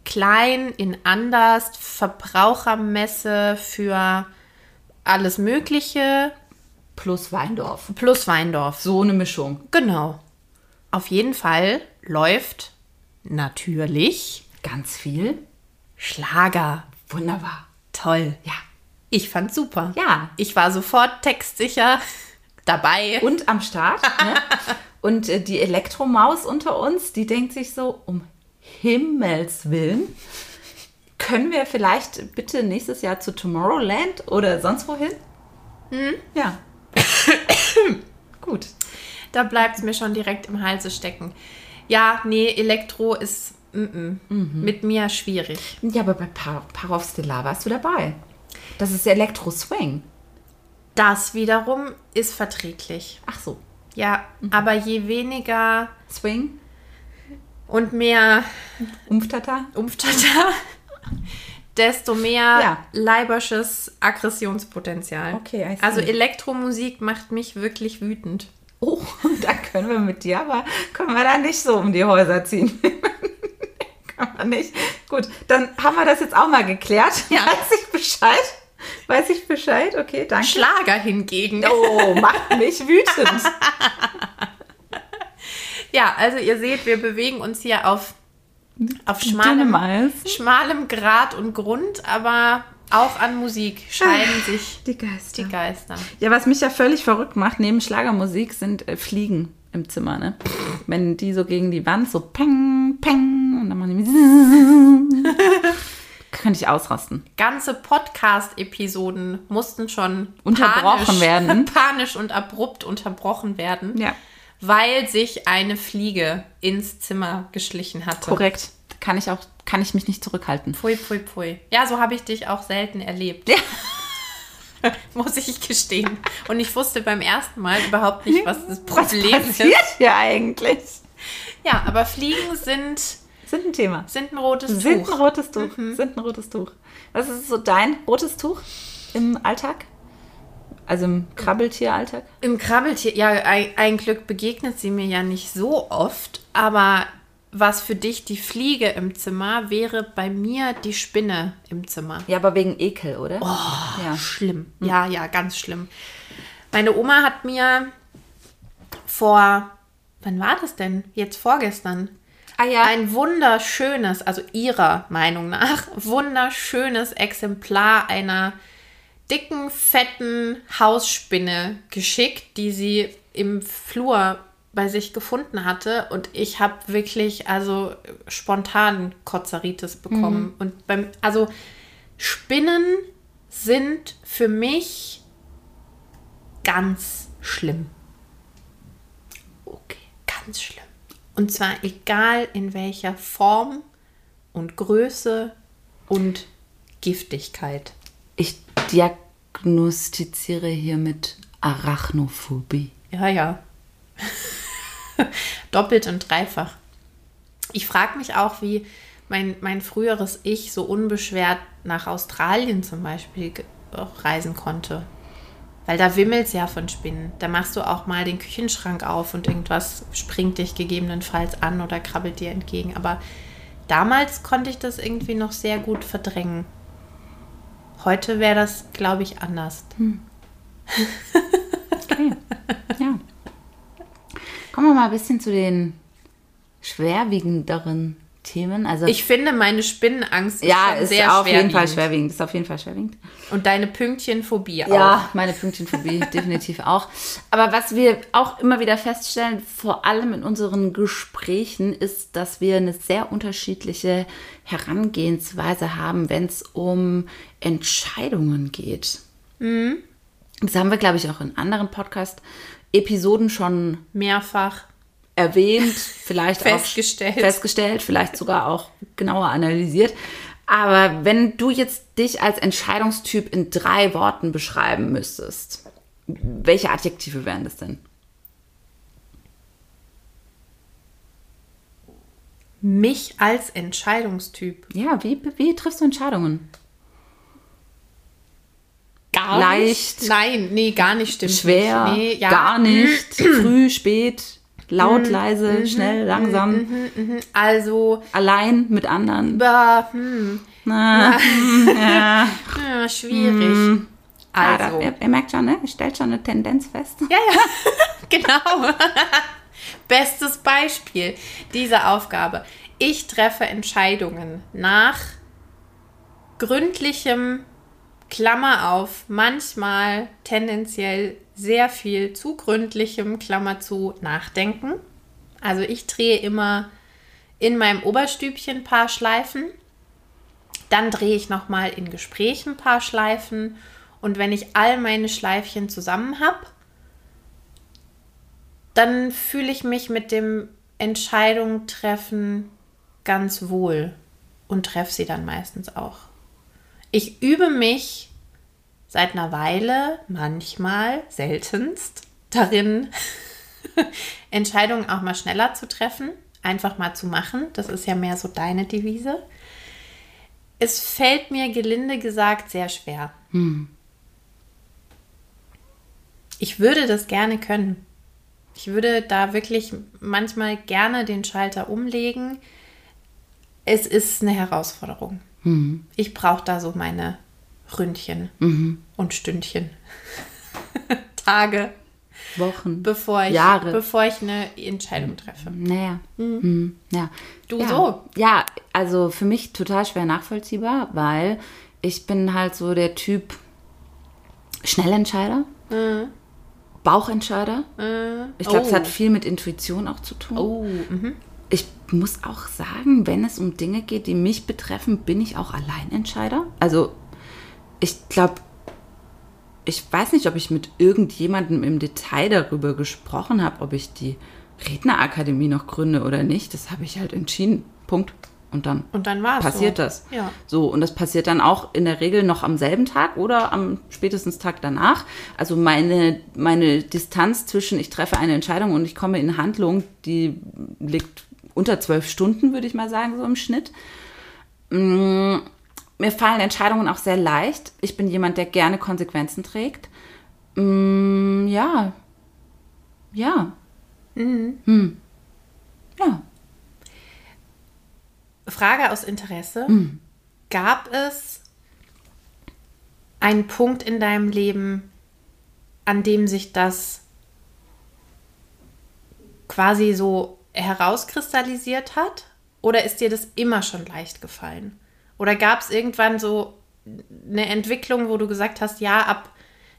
[SPEAKER 3] klein, in anders, Verbrauchermesse für alles Mögliche
[SPEAKER 2] Plus Weindorf.
[SPEAKER 3] plus Weindorf.
[SPEAKER 2] So eine Mischung.
[SPEAKER 3] Genau. Auf jeden Fall läuft natürlich
[SPEAKER 2] Ganz viel.
[SPEAKER 3] Schlager.
[SPEAKER 2] Wunderbar.
[SPEAKER 3] Toll.
[SPEAKER 2] Ja.
[SPEAKER 3] Ich fand super.
[SPEAKER 2] Ja.
[SPEAKER 3] Ich war sofort textsicher dabei.
[SPEAKER 2] Und am Start. Ne? Und äh, die Elektromaus unter uns, die denkt sich so, um Himmels Willen, können wir vielleicht bitte nächstes Jahr zu Tomorrowland oder sonst wohin? Ja. Gut.
[SPEAKER 3] Da bleibt es mir schon direkt im Halse stecken. Ja, nee, Elektro ist -mm, mit mir schwierig.
[SPEAKER 2] Ja, aber bei Par Parov Stellar warst du dabei. Das ist Elektro-Swing.
[SPEAKER 3] Das wiederum ist verträglich.
[SPEAKER 2] Ach so.
[SPEAKER 3] Ja, aber je weniger
[SPEAKER 2] Swing,
[SPEAKER 3] und mehr
[SPEAKER 2] Umftata.
[SPEAKER 3] Umftata, desto mehr
[SPEAKER 2] Ja.
[SPEAKER 3] leibersches Aggressionspotenzial.
[SPEAKER 2] Okay.
[SPEAKER 3] Also Elektromusik macht mich wirklich wütend.
[SPEAKER 2] Oh, da können wir mit dir, aber können wir da nicht so um die Häuser ziehen. Nicht. Gut, dann haben wir das jetzt auch mal geklärt.
[SPEAKER 3] Ja.
[SPEAKER 2] Weiß ich Bescheid? Weiß ich Bescheid? Okay, danke.
[SPEAKER 3] Schlager hingegen.
[SPEAKER 2] Oh, macht mich wütend.
[SPEAKER 3] Ja, also ihr seht, wir bewegen uns hier auf, auf schmalem, schmalem Grad und Grund, aber auch an Musik scheiden sich
[SPEAKER 2] Die Geister.
[SPEAKER 3] die Geister.
[SPEAKER 2] Ja, was mich ja völlig verrückt macht, neben Schlagermusik, sind äh, Fliegen im Zimmer, ne? Wenn die so gegen die Wand so peng, peng und dann machen die könnte ich ausrasten.
[SPEAKER 3] Ganze Podcast-Episoden mussten schon
[SPEAKER 2] Unterbrochen
[SPEAKER 3] panisch,
[SPEAKER 2] werden.
[SPEAKER 3] panisch und abrupt unterbrochen werden,
[SPEAKER 2] Ja.
[SPEAKER 3] weil sich eine Fliege ins Zimmer geschlichen hatte.
[SPEAKER 2] Korrekt. Kann ich auch, kann ich mich nicht zurückhalten.
[SPEAKER 3] Pfui, pfui, pfui. Ja, so habe ich dich auch selten erlebt.
[SPEAKER 2] Ja.
[SPEAKER 3] Muss ich gestehen. Und ich wusste beim ersten Mal überhaupt nicht, was das
[SPEAKER 2] Was
[SPEAKER 3] Problem
[SPEAKER 2] passiert
[SPEAKER 3] ist.
[SPEAKER 2] hier eigentlich?
[SPEAKER 3] Ja, aber Fliegen sind,
[SPEAKER 2] Sind ein Thema.
[SPEAKER 3] sind ein rotes
[SPEAKER 2] Sind ein
[SPEAKER 3] Tuch.
[SPEAKER 2] rotes Tuch. Sind ein rotes Tuch. Was ist so dein rotes Tuch im Alltag? Also im Krabbeltieralltag?
[SPEAKER 3] Im Krabbeltier, ja, ein Glück begegnet sie mir ja nicht so oft, aber was für dich die Fliege im Zimmer wäre bei mir die Spinne im Zimmer.
[SPEAKER 2] Ja, aber wegen Ekel, oder? Oh, ja.
[SPEAKER 3] Schlimm. Ja, ja, ganz schlimm. Meine Oma hat mir vor, wann war das denn? Jetzt vorgestern.
[SPEAKER 2] Ah ja.
[SPEAKER 3] Ein wunderschönes, also ihrer Meinung nach, wunderschönes Exemplar einer dicken, fetten Hausspinne geschickt, die sie im Flur bei sich gefunden hatte. Und ich habe wirklich, also spontan Kotzeritis bekommen. Und beim, also Spinnen sind für mich ganz schlimm.
[SPEAKER 2] Okay.
[SPEAKER 3] Ganz schlimm. Und zwar egal in welcher Form und Größe und Giftigkeit.
[SPEAKER 2] Ich diagnostiziere hiermit Arachnophobie.
[SPEAKER 3] Ja, ja. Doppelt und dreifach. Ich frage mich auch, wie mein, mein früheres Ich so unbeschwert nach Australien zum Beispiel reisen konnte. Weil da wimmelt es ja von Spinnen. Da machst du auch mal den Küchenschrank auf und irgendwas springt dich gegebenenfalls an oder krabbelt dir entgegen. Aber damals konnte ich das irgendwie noch sehr gut verdrängen. Heute wäre das, glaube ich, anders. Hm.
[SPEAKER 2] Okay. Ja. Kommen wir mal ein bisschen zu den schwerwiegenderen Themen. Also
[SPEAKER 3] ich finde, meine Spinnenangst
[SPEAKER 2] ist ja, ist sehr auf jeden Fall schwerwiegend. Ist auf jeden Fall schwerwiegend.
[SPEAKER 3] Und deine Pünktchenphobie
[SPEAKER 2] auch. Ja, meine Pünktchenphobie definitiv auch. Aber was wir auch immer wieder feststellen, vor allem in unseren Gesprächen, ist, dass wir eine sehr unterschiedliche Herangehensweise haben, wenn es um Entscheidungen geht. Mhm. Das haben wir, glaube ich, auch in anderen Podcast-Episoden schon
[SPEAKER 3] mehrfach
[SPEAKER 2] erwähnt, vielleicht
[SPEAKER 3] festgestellt.
[SPEAKER 2] auch festgestellt, vielleicht sogar auch genauer analysiert. Aber wenn du jetzt dich als Entscheidungstyp in drei Worten beschreiben müsstest, welche Adjektive wären das denn?
[SPEAKER 3] Mich als Entscheidungstyp.
[SPEAKER 2] Ja, wie, wie triffst du Entscheidungen?
[SPEAKER 3] Gar Leicht. Nicht? Nein, nee, gar nicht stimmt.
[SPEAKER 2] Schwer.
[SPEAKER 3] Nicht. Nee,
[SPEAKER 2] ja. Gar nicht. Früh, spät. Laut, mhm, leise, mhm, schnell, langsam.
[SPEAKER 3] Mhm, mhm, also.
[SPEAKER 2] Allein mit anderen.
[SPEAKER 3] Bah, hm. Na, ja. ja. schwierig.
[SPEAKER 2] Also. Ah, ihr, ihr, merkt schon, ne? Stellt schon eine Tendenz fest.
[SPEAKER 3] Ja, ja. genau. Bestes Beispiel dieser Aufgabe. Ich treffe Entscheidungen nach gründlichem Klammer auf, manchmal tendenziell sehr viel zu gründlichem, Klammer zu, Nachdenken. Also ich drehe immer in meinem Oberstübchen ein paar Schleifen. Dann drehe ich nochmal in Gesprächen ein paar Schleifen. Und wenn ich all meine Schleifchen zusammen habe, dann fühle ich mich mit dem Entscheidung treffen ganz wohl und treffe sie dann meistens auch. Ich übe mich seit einer Weile, manchmal, seltenst, darin, Entscheidungen auch mal schneller zu treffen, einfach mal zu machen. Das ist ja mehr so deine Devise. Es fällt mir gelinde gesagt sehr schwer. Hm. Ich würde das gerne können. Ich würde da wirklich manchmal gerne den Schalter umlegen. Es ist eine Herausforderung. Mhm. Ich brauche da so meine Ründchen mhm. und Stündchen. Tage.
[SPEAKER 2] Wochen.
[SPEAKER 3] Bevor ich,
[SPEAKER 2] Jahre.
[SPEAKER 3] Bevor ich eine Entscheidung treffe.
[SPEAKER 2] Naja. Mhm. Mhm. Ja.
[SPEAKER 3] Du
[SPEAKER 2] ja.
[SPEAKER 3] so?
[SPEAKER 2] Ja, also für mich total schwer nachvollziehbar, weil ich bin halt so der Typ Schnellentscheider. Mhm. Bauchentscheider. Mhm. Ich glaube, oh. es hat viel mit Intuition auch zu tun.
[SPEAKER 3] Oh. Mhm
[SPEAKER 2] ich muss auch sagen, wenn es um Dinge geht, die mich betreffen, bin ich auch Alleinentscheider. Also ich glaube, ich weiß nicht, ob ich mit irgendjemandem im Detail darüber gesprochen habe, ob ich die Rednerakademie noch gründe oder nicht. Das habe ich halt entschieden. Punkt. Und dann,
[SPEAKER 3] und dann
[SPEAKER 2] passiert
[SPEAKER 3] so.
[SPEAKER 2] das.
[SPEAKER 3] Ja.
[SPEAKER 2] So, und das passiert dann auch in der Regel noch am selben Tag oder am spätestens Tag danach. Also meine, meine Distanz zwischen ich treffe eine Entscheidung und ich komme in Handlung, die liegt unter zwölf Stunden, würde ich mal sagen, so im Schnitt. Mm, mir fallen Entscheidungen auch sehr leicht. Ich bin jemand, der gerne Konsequenzen trägt. Mm, ja. Ja. Mhm. Hm. Ja.
[SPEAKER 3] Frage aus Interesse. Mhm. Gab es einen Punkt in deinem Leben, an dem sich das quasi so herauskristallisiert hat? Oder ist dir das immer schon leicht gefallen? Oder gab es irgendwann so eine Entwicklung, wo du gesagt hast, ja, ab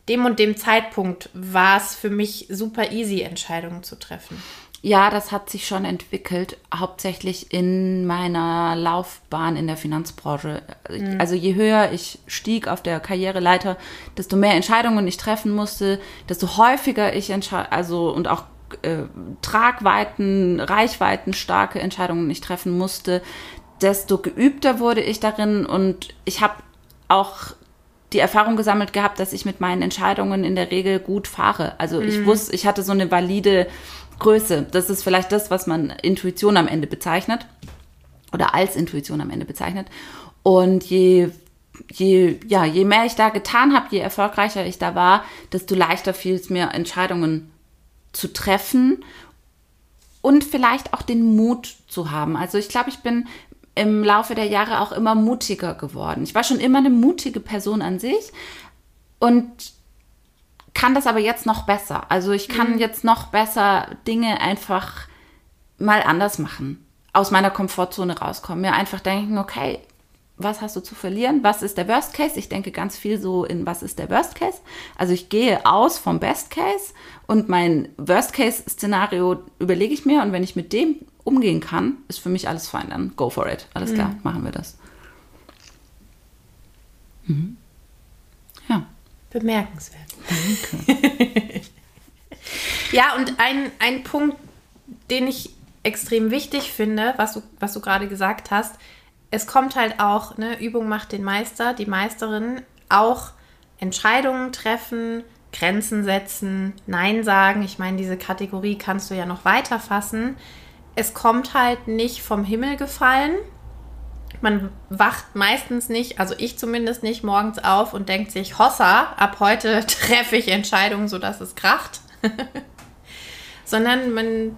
[SPEAKER 3] dem und dem Zeitpunkt war es für mich super easy, Entscheidungen zu treffen?
[SPEAKER 2] Ja, das hat sich schon entwickelt, hauptsächlich in meiner Laufbahn in der Finanzbranche. Mhm. Also je höher ich stieg auf der Karriereleiter, desto mehr Entscheidungen ich treffen musste, desto häufiger ich entscheide, also und auch äh, Tragweiten, Reichweiten starke Entscheidungen ich treffen musste, desto geübter wurde ich darin und ich habe auch die Erfahrung gesammelt gehabt, dass ich mit meinen Entscheidungen in der Regel gut fahre. Also ich wusste, ich hatte so eine valide Größe. Das ist vielleicht das, was man Intuition am Ende bezeichnet oder als Intuition am Ende bezeichnet. Und je je, ja, je mehr ich da getan habe, je erfolgreicher ich da war, desto leichter fiel es mir, Entscheidungen zu treffen und vielleicht auch den Mut zu haben. Also ich glaube, ich bin im Laufe der Jahre auch immer mutiger geworden. Ich war schon immer eine mutige Person an sich und kann das aber jetzt noch besser. Also ich kann jetzt noch besser Dinge einfach mal anders machen, aus meiner Komfortzone rauskommen, mir einfach denken, okay, was hast du zu verlieren? Was ist der Worst Case? Ich denke ganz viel so in, was ist der Worst Case? Also ich gehe aus vom Best Case und mein Worst Case Szenario überlege ich mir und wenn ich mit dem umgehen kann, ist für mich alles fein. Dann go for it. Alles klar, machen wir das. Mhm. Ja.
[SPEAKER 3] Bemerkenswert. ja, und ein, ein Punkt, den ich extrem wichtig finde, was du, was du gerade gesagt hast, es kommt halt auch, ne, Übung macht den Meister, die Meisterin, auch Entscheidungen treffen, Grenzen setzen, Nein sagen. Ich meine, diese Kategorie kannst du ja noch weiter fassen. Es kommt halt nicht vom Himmel gefallen. Man wacht meistens nicht, also ich zumindest nicht, morgens auf und denkt sich, Hossa, ab heute treffe ich Entscheidungen, sodass es kracht. Sondern man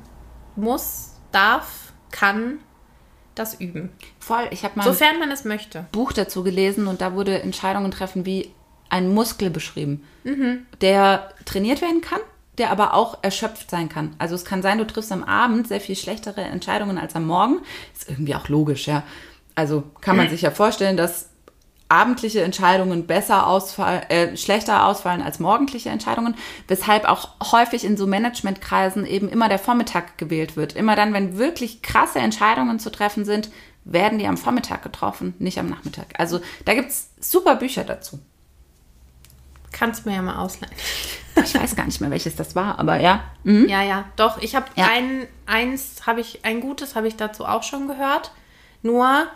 [SPEAKER 3] muss, darf, kann das üben.
[SPEAKER 2] Voll. Ich habe mal
[SPEAKER 3] Sofern man es möchte.
[SPEAKER 2] ein Buch dazu gelesen und da wurde Entscheidungen treffen wie ein Muskel beschrieben,
[SPEAKER 3] Mhm.
[SPEAKER 2] der trainiert werden kann, der aber auch erschöpft sein kann. Also es kann sein, du triffst am Abend sehr viel schlechtere Entscheidungen als am Morgen. Ist irgendwie auch logisch, ja. Also kann man sich ja vorstellen, dass abendliche Entscheidungen besser ausfallen, äh, schlechter ausfallen als morgendliche Entscheidungen, weshalb auch häufig in so Managementkreisen eben immer der Vormittag gewählt wird. Immer dann, wenn wirklich krasse Entscheidungen zu treffen sind, werden die am Vormittag getroffen, nicht am Nachmittag. Also da gibt es super Bücher dazu.
[SPEAKER 3] Kannst du mir ja mal ausleihen.
[SPEAKER 2] Ich weiß gar nicht mehr, welches das war, aber ja. Mhm.
[SPEAKER 3] Ja, ja, doch. Ich habe
[SPEAKER 2] Ja.
[SPEAKER 3] ein, eins, habe ich, ein gutes habe ich dazu auch schon gehört. Nur,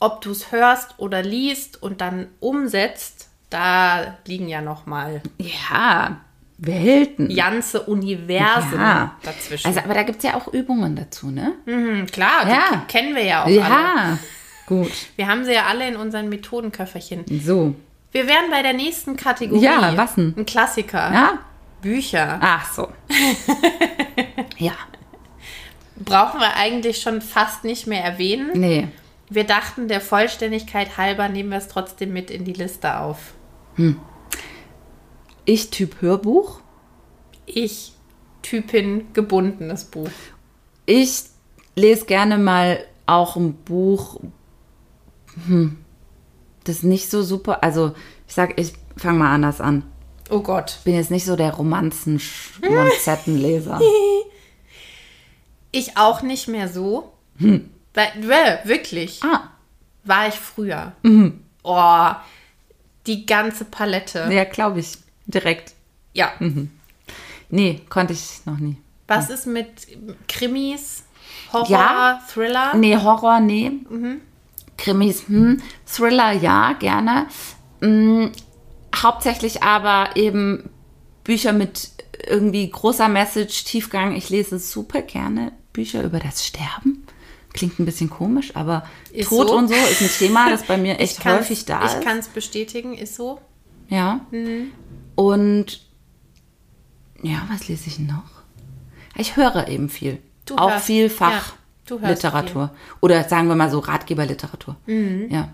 [SPEAKER 3] ob du es hörst oder liest und dann umsetzt, da liegen ja noch mal
[SPEAKER 2] Ja, Welten.
[SPEAKER 3] ganze Universen
[SPEAKER 2] Ja.
[SPEAKER 3] dazwischen.
[SPEAKER 2] Also, aber da gibt es ja auch Übungen dazu, ne?
[SPEAKER 3] Hm, klar,
[SPEAKER 2] Ja.
[SPEAKER 3] kennen wir ja auch alle.
[SPEAKER 2] Ja, gut.
[SPEAKER 3] Wir haben sie ja alle in unseren Methodenköfferchen.
[SPEAKER 2] So.
[SPEAKER 3] Wir wären bei der nächsten Kategorie.
[SPEAKER 2] Ja, was denn?
[SPEAKER 3] Ein Klassiker.
[SPEAKER 2] Ja?
[SPEAKER 3] Bücher.
[SPEAKER 2] Ach so. ja.
[SPEAKER 3] Brauchen wir eigentlich schon fast nicht mehr erwähnen.
[SPEAKER 2] Nee.
[SPEAKER 3] Wir dachten, der Vollständigkeit halber nehmen wir es trotzdem mit in die Liste auf.
[SPEAKER 2] Ich Typ Hörbuch.
[SPEAKER 3] Ich, Typin, gebundenes Buch.
[SPEAKER 2] Ich lese gerne mal auch ein Buch, hm, das nicht so super. Also, ich sag, ich fange mal anders an.
[SPEAKER 3] Oh Gott.
[SPEAKER 2] Bin jetzt nicht so der Romanzen-Schmonzettenleser.
[SPEAKER 3] Ich auch nicht mehr so. Weil, well, wirklich.
[SPEAKER 2] ah,
[SPEAKER 3] War ich früher. Oh, die ganze Palette.
[SPEAKER 2] ja, glaube ich. Direkt.
[SPEAKER 3] Ja.
[SPEAKER 2] Nee, konnte ich noch nie.
[SPEAKER 3] Was ist mit Krimis, Horror,
[SPEAKER 2] Ja.
[SPEAKER 3] Thriller?
[SPEAKER 2] Nee, Horror, nee. Krimis, hm. Thriller, ja, gerne. Hm, hauptsächlich aber eben Bücher mit irgendwie großer Message, Tiefgang. Ich lese super gerne Bücher über das Sterben. Klingt ein bisschen komisch, aber
[SPEAKER 3] Ist
[SPEAKER 2] Tod
[SPEAKER 3] so.
[SPEAKER 2] und so ist ein Thema, das bei mir echt häufig da
[SPEAKER 3] Ich
[SPEAKER 2] ist.
[SPEAKER 3] kann es bestätigen, ist so.
[SPEAKER 2] Ja. Und ja, was lese ich noch? Ich höre eben viel.
[SPEAKER 3] Du
[SPEAKER 2] auch
[SPEAKER 3] hörst-
[SPEAKER 2] viel
[SPEAKER 3] ja,
[SPEAKER 2] Fachliteratur. Oder sagen wir mal so Ratgeberliteratur. Ja.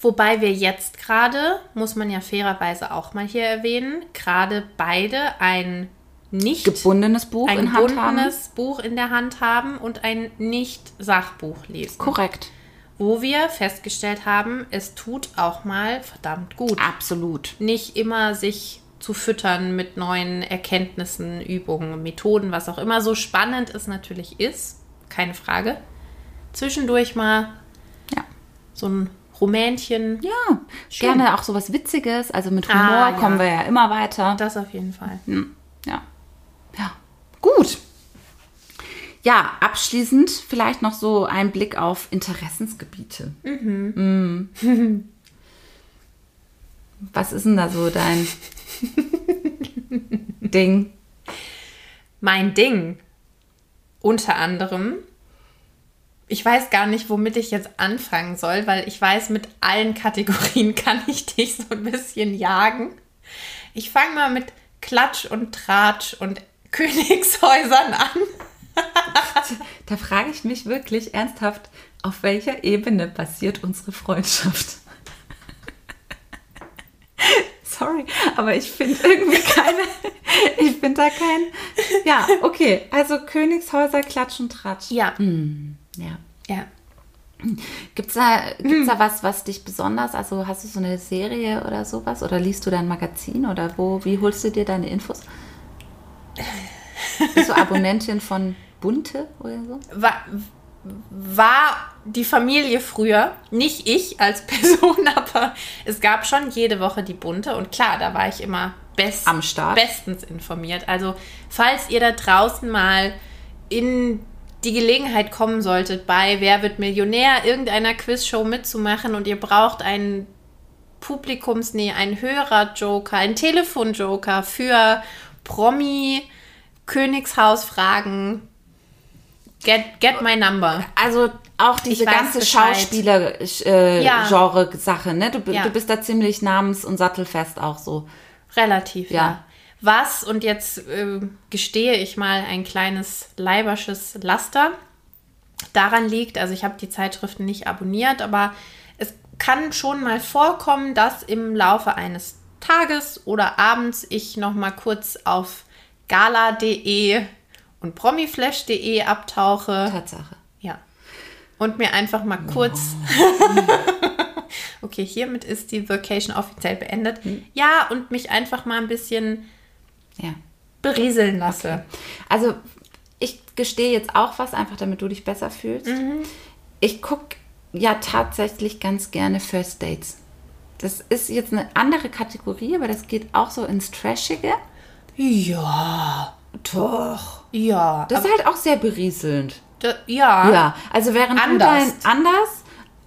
[SPEAKER 3] Wobei wir jetzt gerade, muss man ja fairerweise auch mal hier erwähnen, gerade beide ein nicht
[SPEAKER 2] Gebundenes Buch
[SPEAKER 3] ein
[SPEAKER 2] in Hand haben.
[SPEAKER 3] gebundenes Buch in der Hand haben und ein Nicht-Sachbuch lesen.
[SPEAKER 2] Korrekt.
[SPEAKER 3] Wo wir festgestellt haben, es tut auch mal verdammt gut.
[SPEAKER 2] Absolut.
[SPEAKER 3] Nicht immer sich zu füttern mit neuen Erkenntnissen, Übungen, Methoden, was auch immer so spannend es natürlich ist, keine Frage. Zwischendurch mal
[SPEAKER 2] Ja.
[SPEAKER 3] so ein Rumänchen,
[SPEAKER 2] Ja.
[SPEAKER 3] Schön.
[SPEAKER 2] Gerne auch sowas Witziges. Also mit Humor
[SPEAKER 3] Ah, ja.
[SPEAKER 2] kommen wir ja immer weiter.
[SPEAKER 3] das auf jeden Fall.
[SPEAKER 2] Ja. Ja. Gut. Ja, abschließend vielleicht noch so ein Blick auf Interessensgebiete. Mhm. Was ist denn da so dein Ding?
[SPEAKER 3] Mein Ding. Unter anderem. Ich weiß gar nicht, womit ich jetzt anfangen soll, weil ich weiß, mit allen Kategorien kann ich dich so ein bisschen jagen. Ich fange mal mit Klatsch und Tratsch und Königshäusern an.
[SPEAKER 2] Da frage ich mich wirklich ernsthaft, auf welcher Ebene basiert unsere Freundschaft? Sorry, aber ich finde irgendwie keine, ich finde da kein, ja, okay, also Königshäuser, Klatsch und Tratsch.
[SPEAKER 3] Ja.
[SPEAKER 2] Ja.
[SPEAKER 3] Ja.
[SPEAKER 2] Gibt es da, gibt's da was, was dich besonders, also hast du so eine Serie oder sowas oder liest du dein Magazin oder wo, wie holst du dir deine Infos? Bist du Abonnentin von Bunte oder so?
[SPEAKER 3] War, war die Familie früher, nicht ich als Person, aber es gab schon jede Woche die Bunte und klar, da war ich immer best,
[SPEAKER 2] Am Start.
[SPEAKER 3] bestens informiert. Also, falls ihr da draußen mal in die Gelegenheit kommen solltet, bei Wer wird Millionär, irgendeiner Quizshow mitzumachen und ihr braucht einen Publikumsnähe, einen Hörer-Joker, einen Telefon-Joker für Promi, Königshaus-Fragen, get, get my number.
[SPEAKER 2] Also auch diese ganze. Schauspieler-Genre-Sache, ne? Du,
[SPEAKER 3] Ja.
[SPEAKER 2] du bist da ziemlich namens- und sattelfest auch so.
[SPEAKER 3] Relativ, ja.
[SPEAKER 2] Ja.
[SPEAKER 3] Was, und jetzt äh, gestehe ich mal ein kleines leibersches Laster, daran liegt, also ich habe die Zeitschriften nicht abonniert, aber es kann schon mal vorkommen, dass im Laufe eines Tages oder abends ich noch mal kurz auf gala.de und promiflash.de abtauche.
[SPEAKER 2] Tatsache.
[SPEAKER 3] Ja. Und mir einfach mal kurz. okay, hiermit ist die Vacation offiziell beendet. Ja, und mich einfach mal ein bisschen
[SPEAKER 2] Ja.
[SPEAKER 3] berieseln lasse.
[SPEAKER 2] Also ich gestehe jetzt auch was, einfach damit du dich besser fühlst. Ich gucke ja tatsächlich ganz gerne First Dates. Das ist jetzt eine andere Kategorie, aber das geht auch so ins Trashige.
[SPEAKER 3] Ja,
[SPEAKER 2] Doch.
[SPEAKER 3] ja.
[SPEAKER 2] Das ist halt auch sehr berieselnd.
[SPEAKER 3] da, ja.
[SPEAKER 2] Ja, also während du
[SPEAKER 3] Anders.
[SPEAKER 2] dein anders,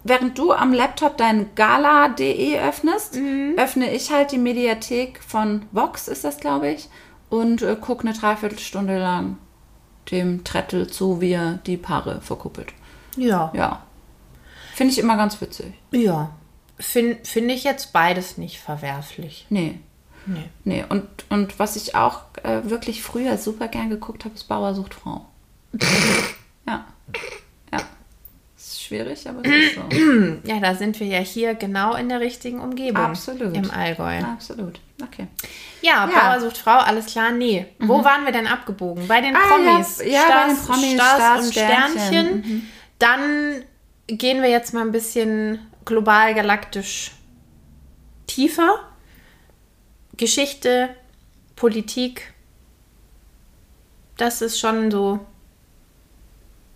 [SPEAKER 2] während du am Laptop dein gala.de öffnest,
[SPEAKER 3] Mhm.
[SPEAKER 2] öffne ich halt die Mediathek von Vox, ist das, glaube ich, und äh, gucke eine Dreiviertelstunde lang dem Trettel zu, wie er die Paare verkuppelt.
[SPEAKER 3] Ja.
[SPEAKER 2] Ja. Finde ich immer ganz witzig.
[SPEAKER 3] Ja. Finde find ich jetzt beides nicht verwerflich.
[SPEAKER 2] Nee.
[SPEAKER 3] Nee.
[SPEAKER 2] Nee, und, und was ich auch äh, wirklich früher super gern geguckt habe, ist Bauer sucht Frau. ja. Ja. Ist schwierig, aber es ist so.
[SPEAKER 3] Ja, da sind wir ja hier genau in der richtigen Umgebung.
[SPEAKER 2] Absolut.
[SPEAKER 3] Im Allgäu.
[SPEAKER 2] Absolut. Okay.
[SPEAKER 3] Ja,
[SPEAKER 2] Ja. Mhm.
[SPEAKER 3] Bauer sucht Frau, alles klar, nee. Wo waren wir denn abgebogen? Bei den
[SPEAKER 2] Ah,
[SPEAKER 3] Promis.
[SPEAKER 2] ja, ja, bei den Promis,
[SPEAKER 3] Stars,
[SPEAKER 2] Stars,
[SPEAKER 3] und
[SPEAKER 2] Sternchen.
[SPEAKER 3] Sternchen.
[SPEAKER 2] Mhm.
[SPEAKER 3] Dann gehen wir jetzt mal ein bisschen global galaktisch tiefer. Geschichte, Politik, das ist schon so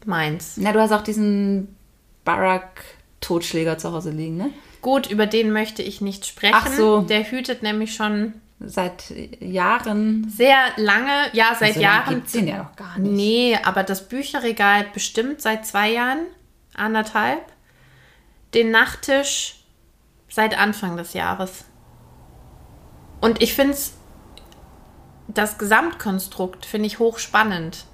[SPEAKER 3] meins.
[SPEAKER 2] Na, du hast auch diesen Barack-Totschläger zu Hause liegen, ne?
[SPEAKER 3] Gut, über den möchte ich nicht sprechen.
[SPEAKER 2] Ach so.
[SPEAKER 3] Der hütet nämlich schon
[SPEAKER 2] Seit Jahren.
[SPEAKER 3] sehr lange, ja, seit
[SPEAKER 2] So lange
[SPEAKER 3] Jahren.
[SPEAKER 2] gibt's den ja noch gar nicht.
[SPEAKER 3] Nee, aber das Bücherregal bestimmt seit zwei Jahren, anderthalb. Den Nachttisch seit Anfang des Jahres. Und ich finde es, das Gesamtkonstrukt finde ich hochspannend.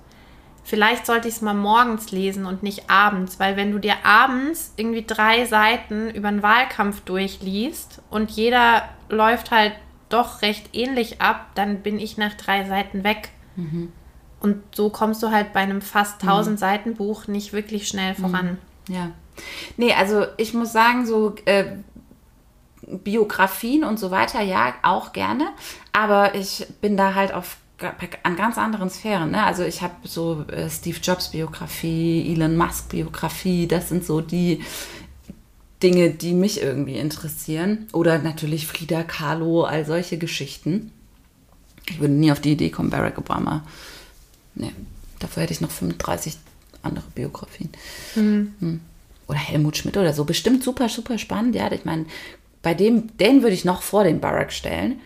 [SPEAKER 3] Vielleicht sollte ich es mal morgens lesen und nicht abends, weil wenn du dir abends irgendwie drei Seiten über einen Wahlkampf durchliest und jeder läuft halt doch recht ähnlich ab, dann bin ich nach drei Seiten weg. Und so kommst du halt bei einem fast 1000 Seiten Buch nicht wirklich schnell voran.
[SPEAKER 2] Ja. Nee, also ich muss sagen, so äh, Biografien und so weiter, ja, auch gerne. Aber ich bin da halt auf an ganz anderen Sphären. Ne? Also ich habe so äh, Steve Jobs Biografie, Elon Musk Biografie, das sind so die Dinge, die mich irgendwie interessieren. Oder natürlich Frida Kahlo, all solche Geschichten. Ich würde nie auf die Idee kommen, Barack Obama. Nee, dafür hätte ich noch 35 andere Biografien. Hm. Oder Helmut Schmidt oder so. Bestimmt super, super spannend. Ja, ich meine, bei dem, den würde ich noch vor den Barack stellen.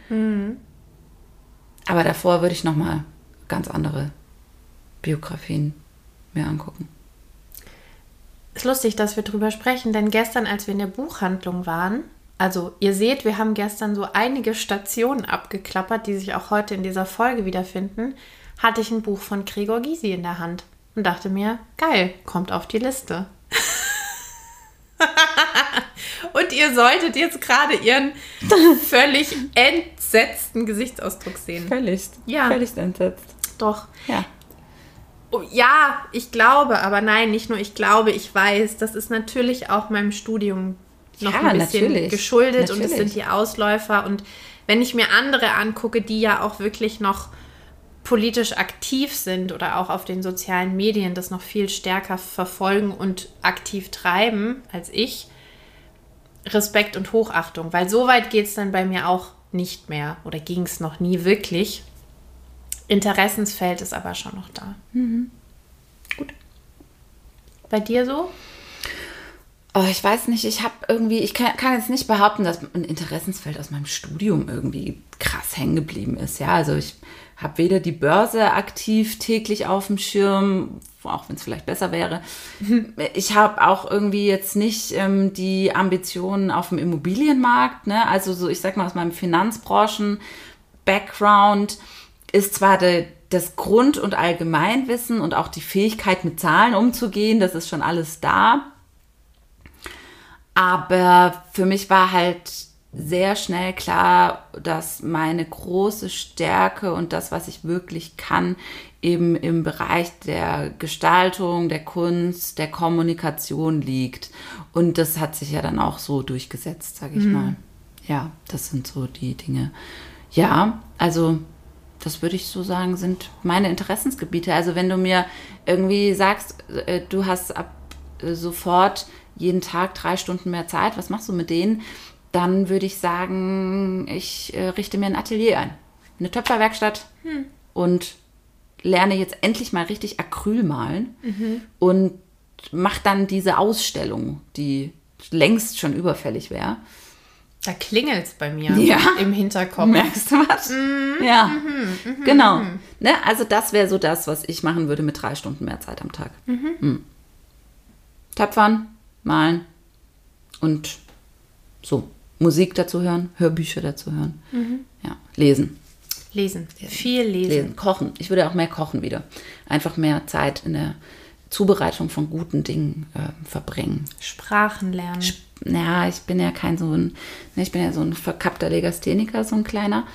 [SPEAKER 2] Aber davor würde ich noch mal ganz andere Biografien mir angucken.
[SPEAKER 3] Ist lustig, dass wir drüber sprechen, denn gestern, als wir in der Buchhandlung waren, Also ihr seht, wir haben gestern so einige Stationen abgeklappert, die sich auch heute in dieser Folge wiederfinden. Hatte ich ein Buch von Gregor Gysi in der Hand und dachte mir, geil, kommt auf die Liste. und ihr solltet jetzt gerade ihren völlig entsetzten Gesichtsausdruck sehen.
[SPEAKER 2] Völlig.
[SPEAKER 3] Ja.
[SPEAKER 2] Völlig entsetzt.
[SPEAKER 3] Doch.
[SPEAKER 2] Ja.
[SPEAKER 3] Oh, ja, ich glaube, aber nein, nicht nur ich glaube, ich weiß, das ist natürlich auch meinem Studium noch
[SPEAKER 2] Ja,
[SPEAKER 3] ein bisschen
[SPEAKER 2] natürlich.
[SPEAKER 3] geschuldet und es
[SPEAKER 2] Natürlich.
[SPEAKER 3] sind die Ausläufer. Und wenn ich mir andere angucke, die ja auch wirklich noch politisch aktiv sind oder auch auf den sozialen Medien das noch viel stärker verfolgen und aktiv treiben als ich, Respekt und Hochachtung, weil so weit geht es dann bei mir auch nicht mehr oder ging es noch nie wirklich. Interessensfeld ist aber schon noch da. Gut. Bei dir so?
[SPEAKER 2] Oh, ich weiß nicht, ich habe irgendwie, ich kann, kann jetzt nicht behaupten, dass ein Interessensfeld aus meinem Studium irgendwie krass hängen geblieben ist. Ja, also ich habe weder die Börse aktiv täglich auf dem Schirm, auch wenn es vielleicht besser wäre. Ich habe auch irgendwie jetzt nicht ähm, die Ambitionen auf dem Immobilienmarkt. Ne? Also so, ich sag mal aus meinem Finanzbranchen-Background ist zwar de, das Grund- und Allgemeinwissen und auch die Fähigkeit, mit Zahlen umzugehen, das ist schon alles da. Aber für mich war halt sehr schnell klar, dass meine große Stärke und das, was ich wirklich kann, eben im Bereich der Gestaltung, der Kunst, der Kommunikation liegt. Und das hat sich ja dann auch so durchgesetzt, sage ich mal. Ja, das sind so die Dinge. Ja, also das würde ich so sagen, sind meine Interessensgebiete. Also wenn du mir irgendwie sagst, äh, du hast ab äh, sofort jeden Tag drei Stunden mehr Zeit, was machst du mit denen? Dann würde ich sagen, ich äh, richte mir ein Atelier ein. Eine Töpferwerkstatt und lerne jetzt endlich mal richtig Acryl malen und mach dann diese Ausstellung, die längst schon überfällig wäre.
[SPEAKER 3] Da klingelt es bei mir
[SPEAKER 2] Ja.
[SPEAKER 3] im Hinterkopf.
[SPEAKER 2] Merkst du was? Ja, genau. Ne? Also das wäre so das, was ich machen würde mit drei Stunden mehr Zeit am Tag. Mhm. Töpfern, malen und so Musik dazu hören, Hörbücher dazu hören. Ja, lesen,
[SPEAKER 3] Lesen. Viel lesen.
[SPEAKER 2] lesen, kochen. Ich würde auch mehr kochen wieder. Einfach mehr Zeit in der Zubereitung von guten Dingen äh, verbringen.
[SPEAKER 3] Sprachen lernen.
[SPEAKER 2] Ja, ich bin ja kein so ein, ne, ich bin ja so ein verkappter Legastheniker, so ein kleiner.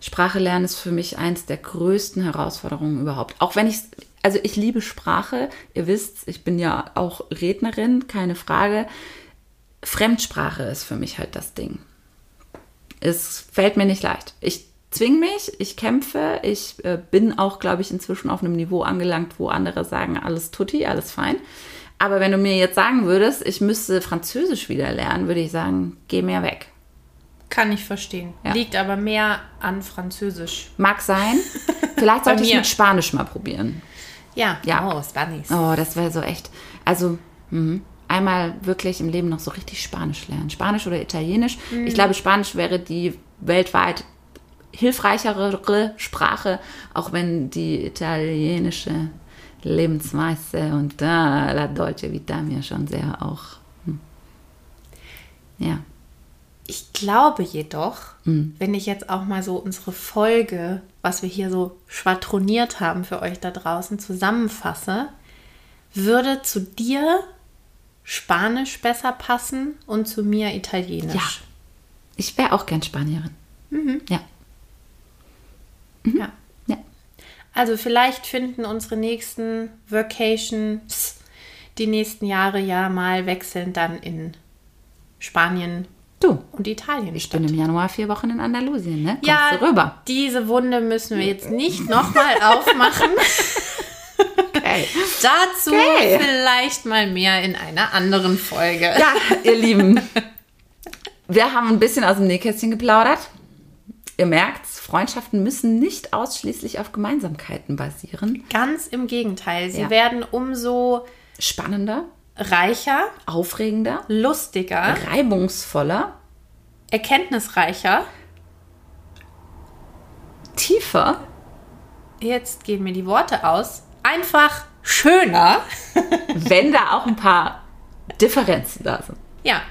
[SPEAKER 2] Sprache lernen ist für mich eins der größten Herausforderungen überhaupt. Auch wenn ich, also ich liebe Sprache. Ihr wisst, ich bin ja auch Rednerin, keine Frage. Fremdsprache ist für mich halt das Ding. Es fällt mir nicht leicht. Ich zwinge mich, ich kämpfe, ich äh, bin auch, glaube ich, inzwischen auf einem Niveau angelangt, wo andere sagen, alles tutti, alles fein. Aber wenn du mir jetzt sagen würdest, ich müsste Französisch wieder lernen, würde ich sagen, geh mir weg.
[SPEAKER 3] Kann ich verstehen.
[SPEAKER 2] Ja.
[SPEAKER 3] Liegt aber mehr an Französisch.
[SPEAKER 2] Mag sein. Vielleicht sollte ich mit Spanisch mal probieren.
[SPEAKER 3] Ja.
[SPEAKER 2] Ja.
[SPEAKER 3] Oh, Spanisch.
[SPEAKER 2] Oh, das wäre so echt. Also, mhm. Einmal wirklich im Leben noch so richtig Spanisch lernen. Spanisch oder Italienisch. Ich glaube, Spanisch wäre die weltweit hilfreichere Sprache, auch wenn die italienische Lebensweise und da la Dolce Vita mir schon sehr auch. Hm. Ja.
[SPEAKER 3] Ich glaube jedoch, wenn ich jetzt auch mal so unsere Folge, was wir hier so schwadroniert haben für euch da draußen, zusammenfasse, würde zu dir Spanisch besser passen und zu mir Italienisch.
[SPEAKER 2] Ja. Ich wäre auch gern Spanierin. Ja.
[SPEAKER 3] ja.
[SPEAKER 2] Ja.
[SPEAKER 3] Also vielleicht finden unsere nächsten Vacations die nächsten Jahre ja mal wechselnd dann in Spanien
[SPEAKER 2] Du,
[SPEAKER 3] und Italien
[SPEAKER 2] ich
[SPEAKER 3] statt.
[SPEAKER 2] bin im Januar vier Wochen in Andalusien, ne? Kommst
[SPEAKER 3] Ja,
[SPEAKER 2] du rüber?
[SPEAKER 3] diese Wunde müssen wir jetzt nicht nochmal aufmachen.
[SPEAKER 2] Okay.
[SPEAKER 3] Dazu
[SPEAKER 2] Okay.
[SPEAKER 3] vielleicht mal mehr in einer anderen Folge.
[SPEAKER 2] Ja, ihr Lieben, wir haben ein bisschen aus dem Nähkästchen geplaudert. Ihr merkt's, Freundschaften müssen nicht ausschließlich auf Gemeinsamkeiten basieren.
[SPEAKER 3] Ganz im Gegenteil. Sie
[SPEAKER 2] Ja.
[SPEAKER 3] werden umso
[SPEAKER 2] Spannender,
[SPEAKER 3] reicher,
[SPEAKER 2] aufregender,
[SPEAKER 3] lustiger,
[SPEAKER 2] reibungsvoller,
[SPEAKER 3] erkenntnisreicher.
[SPEAKER 2] tiefer.
[SPEAKER 3] Jetzt gehen mir die Worte aus. Einfach schöner.
[SPEAKER 2] wenn da auch ein paar Differenzen da sind.
[SPEAKER 3] Ja,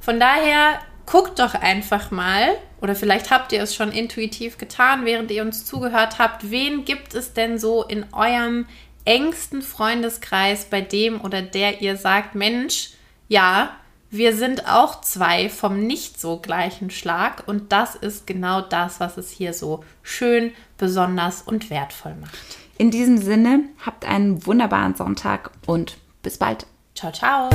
[SPEAKER 3] von daher guckt doch einfach mal, oder vielleicht habt ihr es schon intuitiv getan, während ihr uns zugehört habt, wen gibt es denn so in eurem engsten Freundeskreis, bei dem oder der ihr sagt, Mensch, ja, wir sind auch zwei vom nicht so gleichen Schlag und das ist genau das, was es hier so schön, besonders und wertvoll macht.
[SPEAKER 2] In diesem Sinne, habt einen wunderbaren Sonntag und bis bald.
[SPEAKER 3] Ciao, ciao.